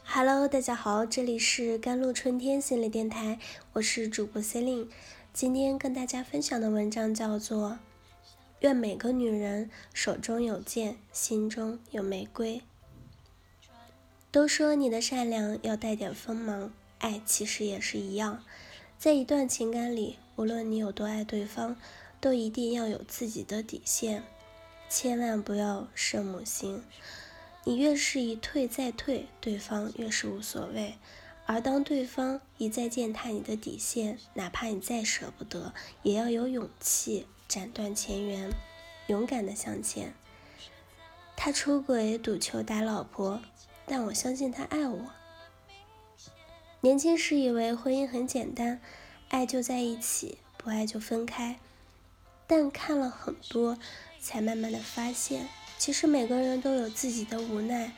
Hello，大家好，这里是甘露春天心理电台，我是主播 c e l i n e 今天跟大家分享的文章叫做《愿每个女人手中有剑，心中有玫瑰》。都说你的善良要带点锋芒，爱其实也是一样。在一段情感里，无论你有多爱对方，都一定要有自己的底线，千万不要圣母心。你越是一退再退，对方越是无所谓；而当对方一再践踏你的底线，哪怕你再舍不得，也要有勇气斩断前缘，勇敢的向前。他出轨赌球打老婆，但我相信他爱我。年轻时以为婚姻很简单，爱就在一起，不爱就分开，但看了很多，才慢慢的发现。其实每个人都有自己的无奈，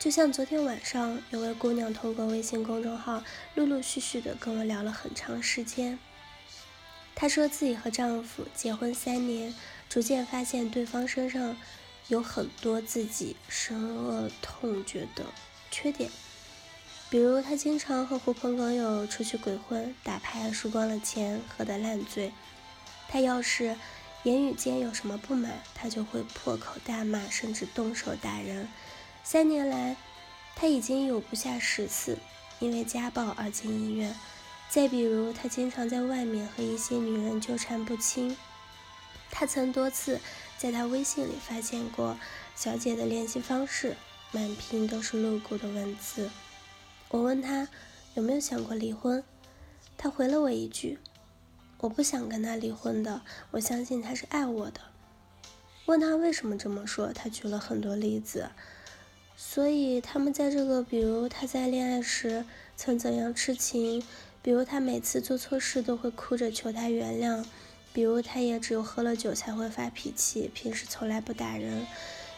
就像昨天晚上有位姑娘通过微信公众号陆陆续续的跟我聊了很长时间。她说自己和丈夫结婚三年，逐渐发现对方身上有很多自己深恶痛绝的缺点，比如她经常和狐朋狗友出去鬼混、打牌输光了钱、喝得烂醉。她要是。言语间有什么不满，他就会破口大骂，甚至动手打人。三年来，他已经有不下十次因为家暴而进医院。再比如，他经常在外面和一些女人纠缠不清。他曾多次在他微信里发现过小姐的联系方式，满屏都是露骨的文字。我问他有没有想过离婚，他回了我一句。我不想跟他离婚的，我相信他是爱我的。问他为什么这么说，他举了很多例子。所以他们在这个，比如他在恋爱时曾怎样痴情，比如他每次做错事都会哭着求他原谅，比如他也只有喝了酒才会发脾气，平时从来不打人，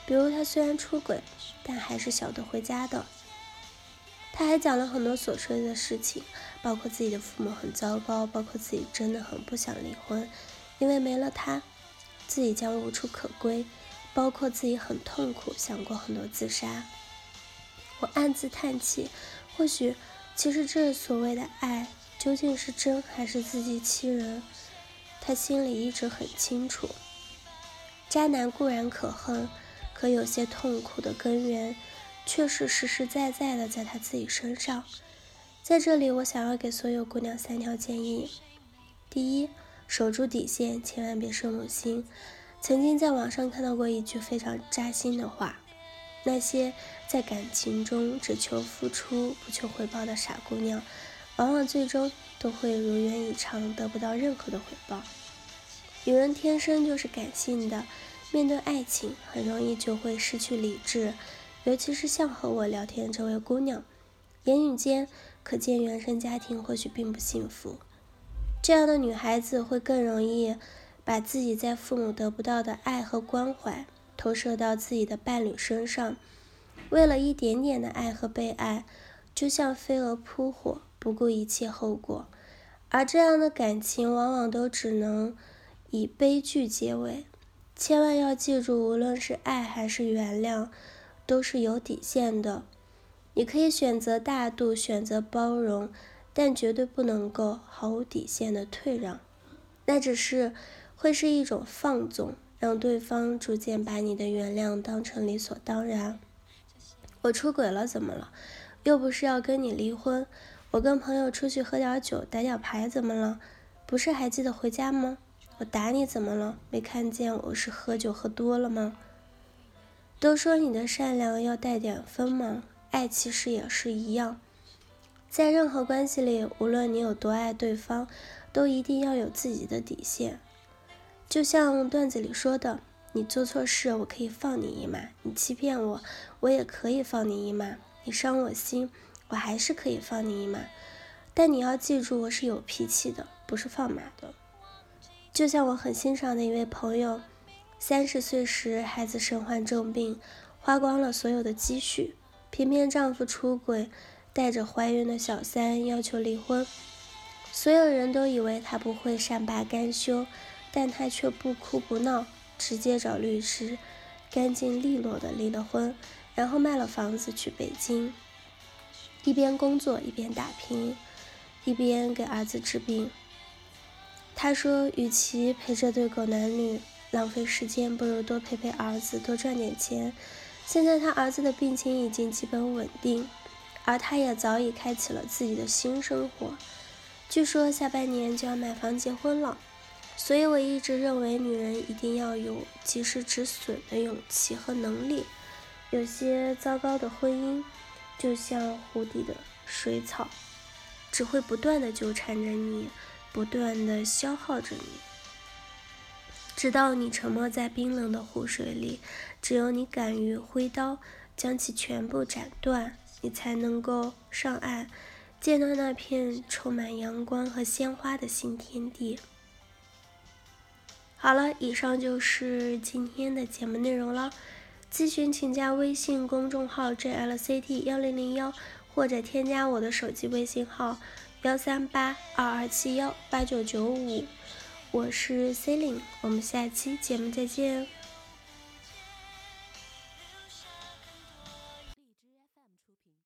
比如他虽然出轨，但还是晓得回家的。他还讲了很多琐碎的事情，包括自己的父母很糟糕，包括自己真的很不想离婚，因为没了他，自己将无处可归，包括自己很痛苦，想过很多自杀。我暗自叹气，或许其实这所谓的爱究竟是真还是自欺欺人？他心里一直很清楚，渣男固然可恨，可有些痛苦的根源。却是实实在在的在他自己身上。在这里，我想要给所有姑娘三条建议：第一，守住底线，千万别生母心。曾经在网上看到过一句非常扎心的话：那些在感情中只求付出不求回报的傻姑娘，往往最终都会如愿以偿，得不到任何的回报。女人天生就是感性的，面对爱情很容易就会失去理智。尤其是像和我聊天这位姑娘，言语间可见原生家庭或许并不幸福。这样的女孩子会更容易把自己在父母得不到的爱和关怀投射到自己的伴侣身上，为了一点点的爱和被爱，就像飞蛾扑火，不顾一切后果。而这样的感情往往都只能以悲剧结尾。千万要记住，无论是爱还是原谅。都是有底线的，你可以选择大度，选择包容，但绝对不能够毫无底线的退让，那只是会是一种放纵，让对方逐渐把你的原谅当成理所当然。我出轨了怎么了？又不是要跟你离婚。我跟朋友出去喝点酒，打点牌怎么了？不是还记得回家吗？我打你怎么了？没看见我是喝酒喝多了吗？都说你的善良要带点锋芒，爱其实也是一样。在任何关系里，无论你有多爱对方，都一定要有自己的底线。就像段子里说的：“你做错事，我可以放你一马；你欺骗我，我也可以放你一马；你伤我心，我还是可以放你一马。但你要记住，我是有脾气的，不是放马的。”就像我很欣赏的一位朋友。三十岁时，孩子身患重病，花光了所有的积蓄，偏偏丈夫出轨，带着怀孕的小三要求离婚。所有人都以为她不会善罢甘休，但她却不哭不闹，直接找律师，干净利落的离了婚，然后卖了房子去北京。一边工作一边打拼，一边给儿子治病。他说：“与其陪这对狗男女浪费时间，不如多陪陪儿子，多赚点钱。”现在他儿子的病情已经基本稳定，而他也早已开启了自己的新生活。据说下半年就要买房结婚了。所以我一直认为，女人一定要有及时止损的勇气和能力。有些糟糕的婚姻，就像湖底的水草，只会不断的纠缠着你。不断的消耗着你，直到你沉没在冰冷的湖水里。只有你敢于挥刀将其全部斩断，你才能够上岸，见到那片充满阳光和鲜花的新天地。好了，以上就是今天的节目内容了。咨询请加微信公众号 jlct 幺零零幺，或者添加我的手机微信号。幺三八二二七幺八九九五，我是 C e l i n e 我们下期节目再见。